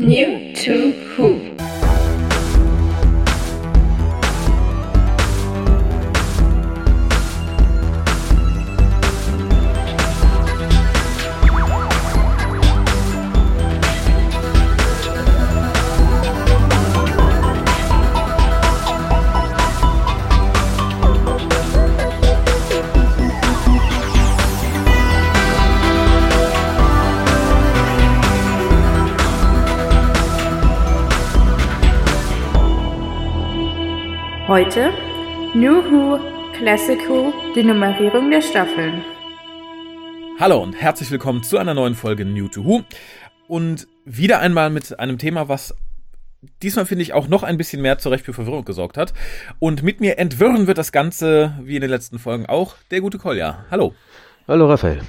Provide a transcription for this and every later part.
New to Heute New Who, Classic Who, die Nummerierung der Staffeln. Hallo und herzlich willkommen zu einer neuen Folge New to Who. Und wieder einmal mit einem Thema, was diesmal finde ich auch noch ein bisschen mehr zurecht für Verwirrung gesorgt hat. Und mit mir entwirren wird das Ganze, wie in den letzten Folgen auch, der gute Kolja. Hallo. Hallo Raphael.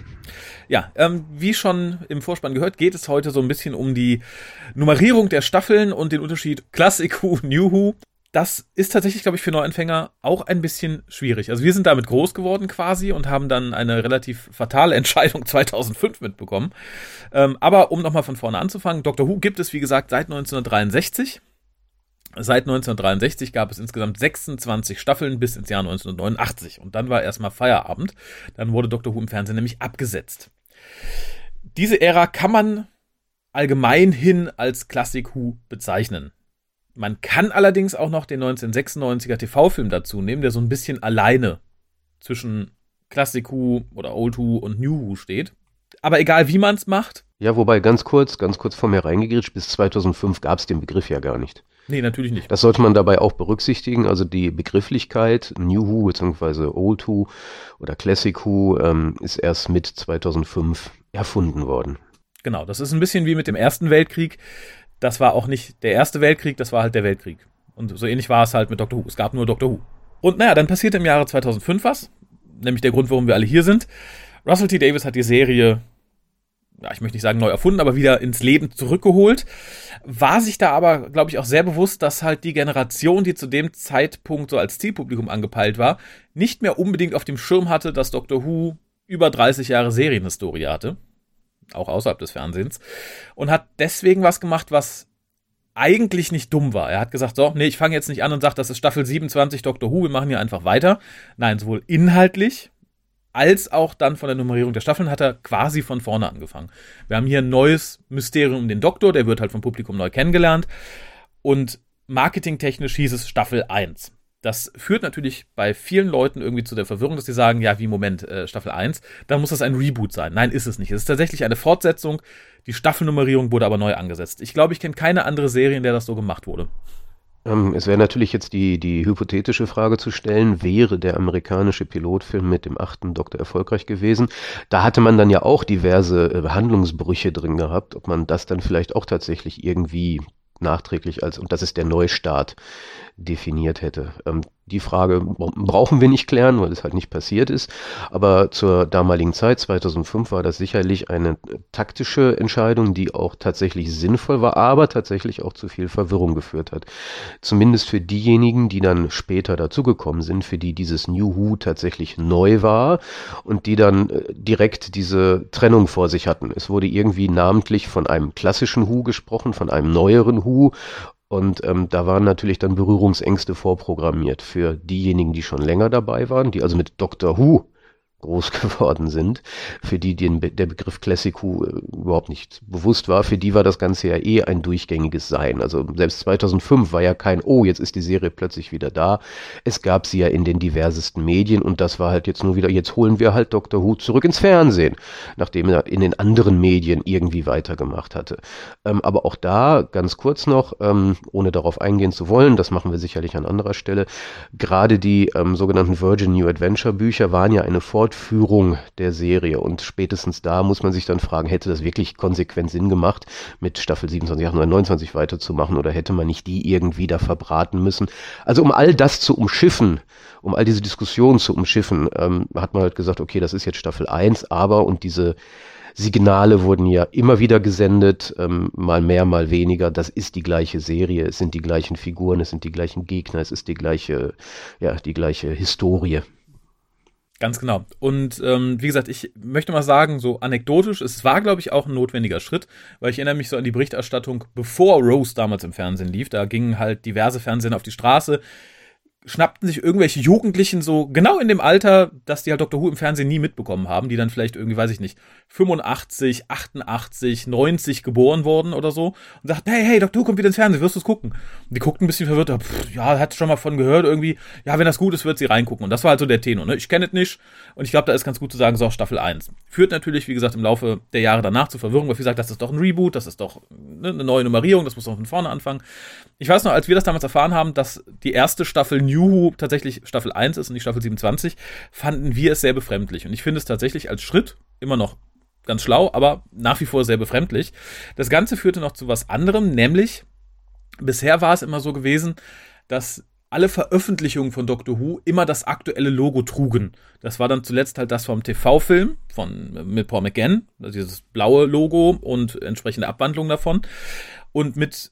Ja, ähm, wie schon im Vorspann gehört, geht es heute so ein bisschen um die Nummerierung der Staffeln und den Unterschied Classic Who, New Who das ist tatsächlich, glaube ich, für Neuanfänger auch ein bisschen schwierig. Also wir sind damit groß geworden quasi und haben dann eine relativ fatale Entscheidung 2005 mitbekommen. Ähm, aber um nochmal von vorne anzufangen, Doctor Who gibt es, wie gesagt, seit 1963. Seit 1963 gab es insgesamt 26 Staffeln bis ins Jahr 1989. Und dann war erstmal Feierabend. Dann wurde Doctor Who im Fernsehen nämlich abgesetzt. Diese Ära kann man allgemein hin als Classic Who bezeichnen. Man kann allerdings auch noch den 1996er TV-Film dazu nehmen, der so ein bisschen alleine zwischen Classic Who oder Old Who und New Who steht. Aber egal wie man es macht. Ja, wobei ganz kurz, ganz kurz vor mir reingegritscht, bis 2005 gab es den Begriff ja gar nicht. Nee, natürlich nicht. Das sollte man dabei auch berücksichtigen. Also die Begrifflichkeit New Who bzw. Old Who oder Classic Who ähm, ist erst mit 2005 erfunden worden. Genau, das ist ein bisschen wie mit dem Ersten Weltkrieg das war auch nicht der Erste Weltkrieg, das war halt der Weltkrieg. Und so ähnlich war es halt mit Doctor Who. Es gab nur Doctor Who. Und naja, dann passierte im Jahre 2005 was, nämlich der Grund, warum wir alle hier sind. Russell T. Davis hat die Serie, ja, ich möchte nicht sagen neu erfunden, aber wieder ins Leben zurückgeholt. War sich da aber, glaube ich, auch sehr bewusst, dass halt die Generation, die zu dem Zeitpunkt so als Zielpublikum angepeilt war, nicht mehr unbedingt auf dem Schirm hatte, dass Doctor Who über 30 Jahre Serienhistorie hatte auch außerhalb des Fernsehens, und hat deswegen was gemacht, was eigentlich nicht dumm war. Er hat gesagt, so, nee, ich fange jetzt nicht an und sage, das ist Staffel 27 Doctor Who, wir machen hier einfach weiter. Nein, sowohl inhaltlich als auch dann von der Nummerierung der Staffeln hat er quasi von vorne angefangen. Wir haben hier ein neues Mysterium um den Doktor, der wird halt vom Publikum neu kennengelernt. Und marketingtechnisch hieß es Staffel 1. Das führt natürlich bei vielen Leuten irgendwie zu der Verwirrung, dass sie sagen, ja, wie Moment, äh, Staffel 1, dann muss das ein Reboot sein. Nein, ist es nicht. Es ist tatsächlich eine Fortsetzung. Die Staffelnummerierung wurde aber neu angesetzt. Ich glaube, ich kenne keine andere Serie, in der das so gemacht wurde. Ähm, es wäre natürlich jetzt die, die hypothetische Frage zu stellen, wäre der amerikanische Pilotfilm mit dem achten Doktor erfolgreich gewesen? Da hatte man dann ja auch diverse äh, Handlungsbrüche drin gehabt, ob man das dann vielleicht auch tatsächlich irgendwie nachträglich als, und das ist der Neustart, definiert hätte. Ähm, die Frage brauchen wir nicht klären, weil es halt nicht passiert ist. Aber zur damaligen Zeit, 2005, war das sicherlich eine taktische Entscheidung, die auch tatsächlich sinnvoll war, aber tatsächlich auch zu viel Verwirrung geführt hat. Zumindest für diejenigen, die dann später dazugekommen sind, für die dieses New Who tatsächlich neu war und die dann äh, direkt diese Trennung vor sich hatten. Es wurde irgendwie namentlich von einem klassischen Who gesprochen, von einem neueren Who und ähm, da waren natürlich dann Berührungsängste vorprogrammiert für diejenigen, die schon länger dabei waren, die also mit Doctor Who groß geworden sind, für die den, der Begriff Classic äh, überhaupt nicht bewusst war, für die war das Ganze ja eh ein durchgängiges Sein. Also selbst 2005 war ja kein, oh, jetzt ist die Serie plötzlich wieder da. Es gab sie ja in den diversesten Medien und das war halt jetzt nur wieder, jetzt holen wir halt Dr. Who zurück ins Fernsehen, nachdem er in den anderen Medien irgendwie weitergemacht hatte. Ähm, aber auch da, ganz kurz noch, ähm, ohne darauf eingehen zu wollen, das machen wir sicherlich an anderer Stelle, gerade die ähm, sogenannten Virgin New Adventure Bücher waren ja eine Fortführung Fortführung der Serie. Und spätestens da muss man sich dann fragen, hätte das wirklich konsequent Sinn gemacht, mit Staffel 27, 28, 29 weiterzumachen oder hätte man nicht die irgendwie da verbraten müssen? Also um all das zu umschiffen, um all diese Diskussionen zu umschiffen, ähm, hat man halt gesagt, okay, das ist jetzt Staffel 1, aber und diese Signale wurden ja immer wieder gesendet, ähm, mal mehr, mal weniger. Das ist die gleiche Serie, es sind die gleichen Figuren, es sind die gleichen Gegner, es ist die gleiche, ja, die gleiche Historie. Ganz genau. Und ähm, wie gesagt, ich möchte mal sagen, so anekdotisch, es war, glaube ich, auch ein notwendiger Schritt, weil ich erinnere mich so an die Berichterstattung, bevor Rose damals im Fernsehen lief. Da gingen halt diverse Fernsehen auf die Straße, schnappten sich irgendwelche Jugendlichen so genau in dem Alter, dass die halt Dr. Who im Fernsehen nie mitbekommen haben, die dann vielleicht irgendwie, weiß ich nicht, 85, 88, 90 geboren wurden oder so und sagten, hey, hey, Dr. Who kommt wieder ins Fernsehen, wirst du es gucken? Und die guckten ein bisschen verwirrt, pff, ja, hat schon mal von gehört irgendwie, ja, wenn das gut ist, wird sie reingucken und das war halt so der Tenor, ne? Ich kenne es nicht und ich glaube, da ist ganz gut zu sagen, so Staffel 1. Führt natürlich, wie gesagt, im Laufe der Jahre danach zu Verwirrung, weil viele sagen, das ist doch ein Reboot, das ist doch ne, eine neue Nummerierung, das muss doch von vorne anfangen. Ich weiß noch, als wir das damals erfahren haben, dass die erste Staffel New Who tatsächlich Staffel 1 ist und nicht Staffel 27, fanden wir es sehr befremdlich. Und ich finde es tatsächlich als Schritt immer noch ganz schlau, aber nach wie vor sehr befremdlich. Das Ganze führte noch zu was anderem, nämlich bisher war es immer so gewesen, dass alle Veröffentlichungen von Doctor Who immer das aktuelle Logo trugen. Das war dann zuletzt halt das vom TV-Film von mit Paul McGann, also dieses blaue Logo und entsprechende Abwandlung davon. Und mit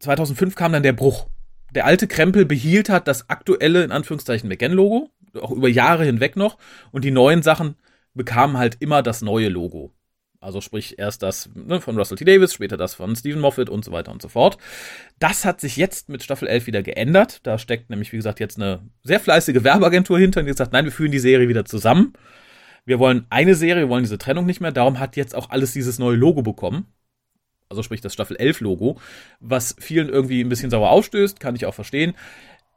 2005 kam dann der Bruch der alte Krempel behielt hat das aktuelle, in Anführungszeichen, McGann-Logo, auch über Jahre hinweg noch, und die neuen Sachen bekamen halt immer das neue Logo. Also sprich erst das ne, von Russell T. Davis, später das von Stephen Moffat und so weiter und so fort. Das hat sich jetzt mit Staffel 11 wieder geändert. Da steckt nämlich, wie gesagt, jetzt eine sehr fleißige Werbeagentur hinter, die sagt, nein, wir führen die Serie wieder zusammen. Wir wollen eine Serie, wir wollen diese Trennung nicht mehr. Darum hat jetzt auch alles dieses neue Logo bekommen also sprich das Staffel 11 Logo, was vielen irgendwie ein bisschen sauer aufstößt, kann ich auch verstehen,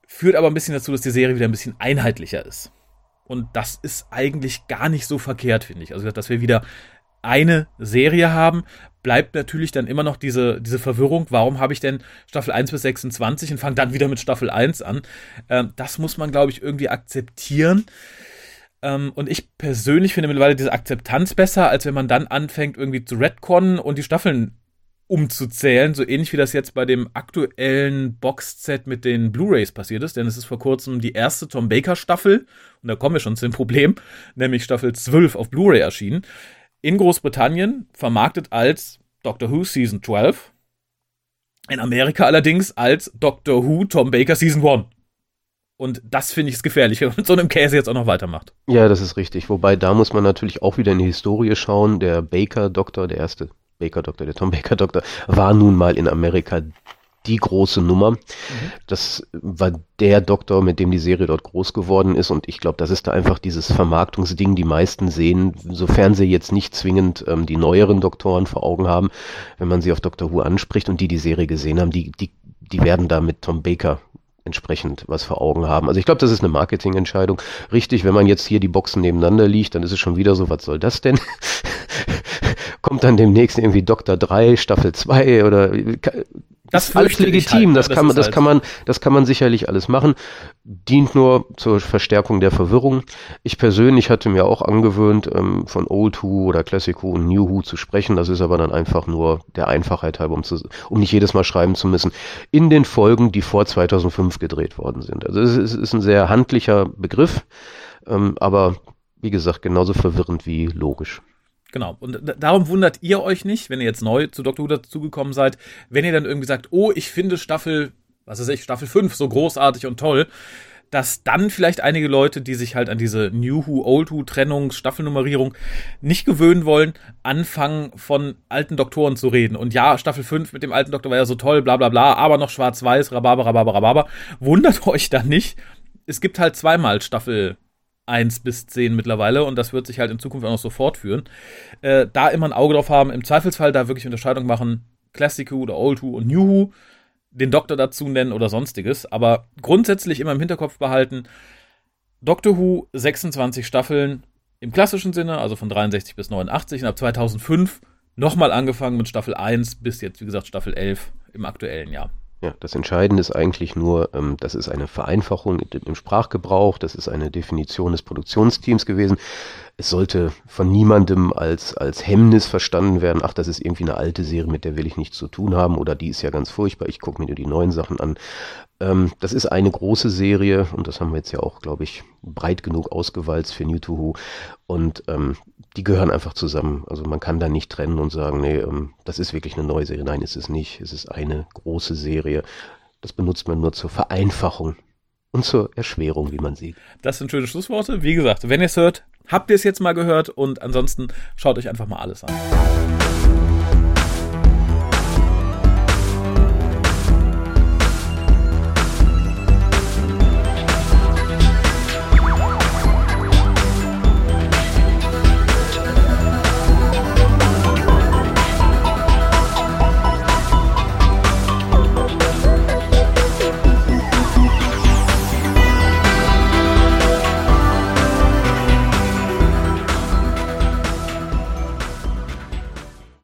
führt aber ein bisschen dazu, dass die Serie wieder ein bisschen einheitlicher ist. Und das ist eigentlich gar nicht so verkehrt, finde ich. Also, dass wir wieder eine Serie haben, bleibt natürlich dann immer noch diese, diese Verwirrung, warum habe ich denn Staffel 1 bis 26 und fange dann wieder mit Staffel 1 an. Ähm, das muss man, glaube ich, irgendwie akzeptieren. Ähm, und ich persönlich finde mittlerweile diese Akzeptanz besser, als wenn man dann anfängt, irgendwie zu retconnen und die Staffeln umzuzählen, so ähnlich wie das jetzt bei dem aktuellen Boxset mit den Blu-rays passiert ist, denn es ist vor kurzem die erste Tom Baker Staffel, und da kommen wir schon zu dem Problem, nämlich Staffel 12 auf Blu-ray erschienen, in Großbritannien vermarktet als Doctor Who Season 12, in Amerika allerdings als Doctor Who Tom Baker Season 1. Und das finde ich es gefährlich, wenn man mit so einem Käse jetzt auch noch weitermacht. Ja, das ist richtig. Wobei da muss man natürlich auch wieder in die Historie schauen. Der Baker-Doktor, der erste Baker Doktor, der Tom Baker Doktor, war nun mal in Amerika die große Nummer. Mhm. Das war der Doktor, mit dem die Serie dort groß geworden ist. Und ich glaube, das ist da einfach dieses Vermarktungsding. Die meisten sehen, sofern sie jetzt nicht zwingend ähm, die neueren Doktoren vor Augen haben, wenn man sie auf Doctor Who anspricht und die die Serie gesehen haben, die, die, die werden da mit Tom Baker entsprechend was vor Augen haben. Also ich glaube, das ist eine Marketingentscheidung. Richtig, wenn man jetzt hier die Boxen nebeneinander liegt, dann ist es schon wieder so, was soll das denn? Kommt dann demnächst irgendwie Doktor 3, Staffel 2 oder das ist alles legitim, halt, das, das, kann man, das halt. kann man, das kann man sicherlich alles machen. Dient nur zur Verstärkung der Verwirrung. Ich persönlich hatte mir auch angewöhnt, ähm, von Old Who oder Classic Who und New Who zu sprechen. Das ist aber dann einfach nur der Einfachheit halber, um, zu, um nicht jedes Mal schreiben zu müssen. In den Folgen, die vor 2005 gedreht worden sind. Also es ist, es ist ein sehr handlicher Begriff, ähm, aber wie gesagt, genauso verwirrend wie logisch. Genau. Und darum wundert ihr euch nicht, wenn ihr jetzt neu zu Dr. Who dazugekommen seid, wenn ihr dann irgendwie sagt, oh, ich finde Staffel, was weiß ich, Staffel 5 so großartig und toll, dass dann vielleicht einige Leute, die sich halt an diese New Who, Old Who Trennung, Staffelnummerierung nicht gewöhnen wollen, anfangen von alten Doktoren zu reden. Und ja, Staffel 5 mit dem alten Doktor war ja so toll, bla bla bla, aber noch schwarz-weiß, rababer, rababer, rababer. Wundert euch dann nicht. Es gibt halt zweimal Staffel 1 bis 10 mittlerweile und das wird sich halt in Zukunft auch noch so fortführen. Äh, da immer ein Auge drauf haben, im Zweifelsfall da wirklich Unterscheidung machen, Classic Who oder Old Who und New Who, den Doktor dazu nennen oder sonstiges, aber grundsätzlich immer im Hinterkopf behalten, Doctor Who 26 Staffeln im klassischen Sinne, also von 63 bis 89 und ab 2005 nochmal angefangen mit Staffel 1 bis jetzt, wie gesagt, Staffel 11 im aktuellen Jahr. Ja, das Entscheidende ist eigentlich nur, ähm, das ist eine Vereinfachung im Sprachgebrauch, das ist eine Definition des Produktionsteams gewesen. Es sollte von niemandem als, als Hemmnis verstanden werden, ach, das ist irgendwie eine alte Serie, mit der will ich nichts zu tun haben oder die ist ja ganz furchtbar, ich gucke mir nur die neuen Sachen an. Ähm, das ist eine große Serie und das haben wir jetzt ja auch, glaube ich, breit genug ausgewalzt für New to Who. Und ähm, die gehören einfach zusammen. Also man kann da nicht trennen und sagen, nee, ähm, das ist wirklich eine neue Serie. Nein, ist es nicht. Es ist eine große Serie. Das benutzt man nur zur Vereinfachung und zur Erschwerung, wie man sieht. Das sind schöne Schlussworte. Wie gesagt, wenn ihr es hört, habt ihr es jetzt mal gehört und ansonsten schaut euch einfach mal alles an.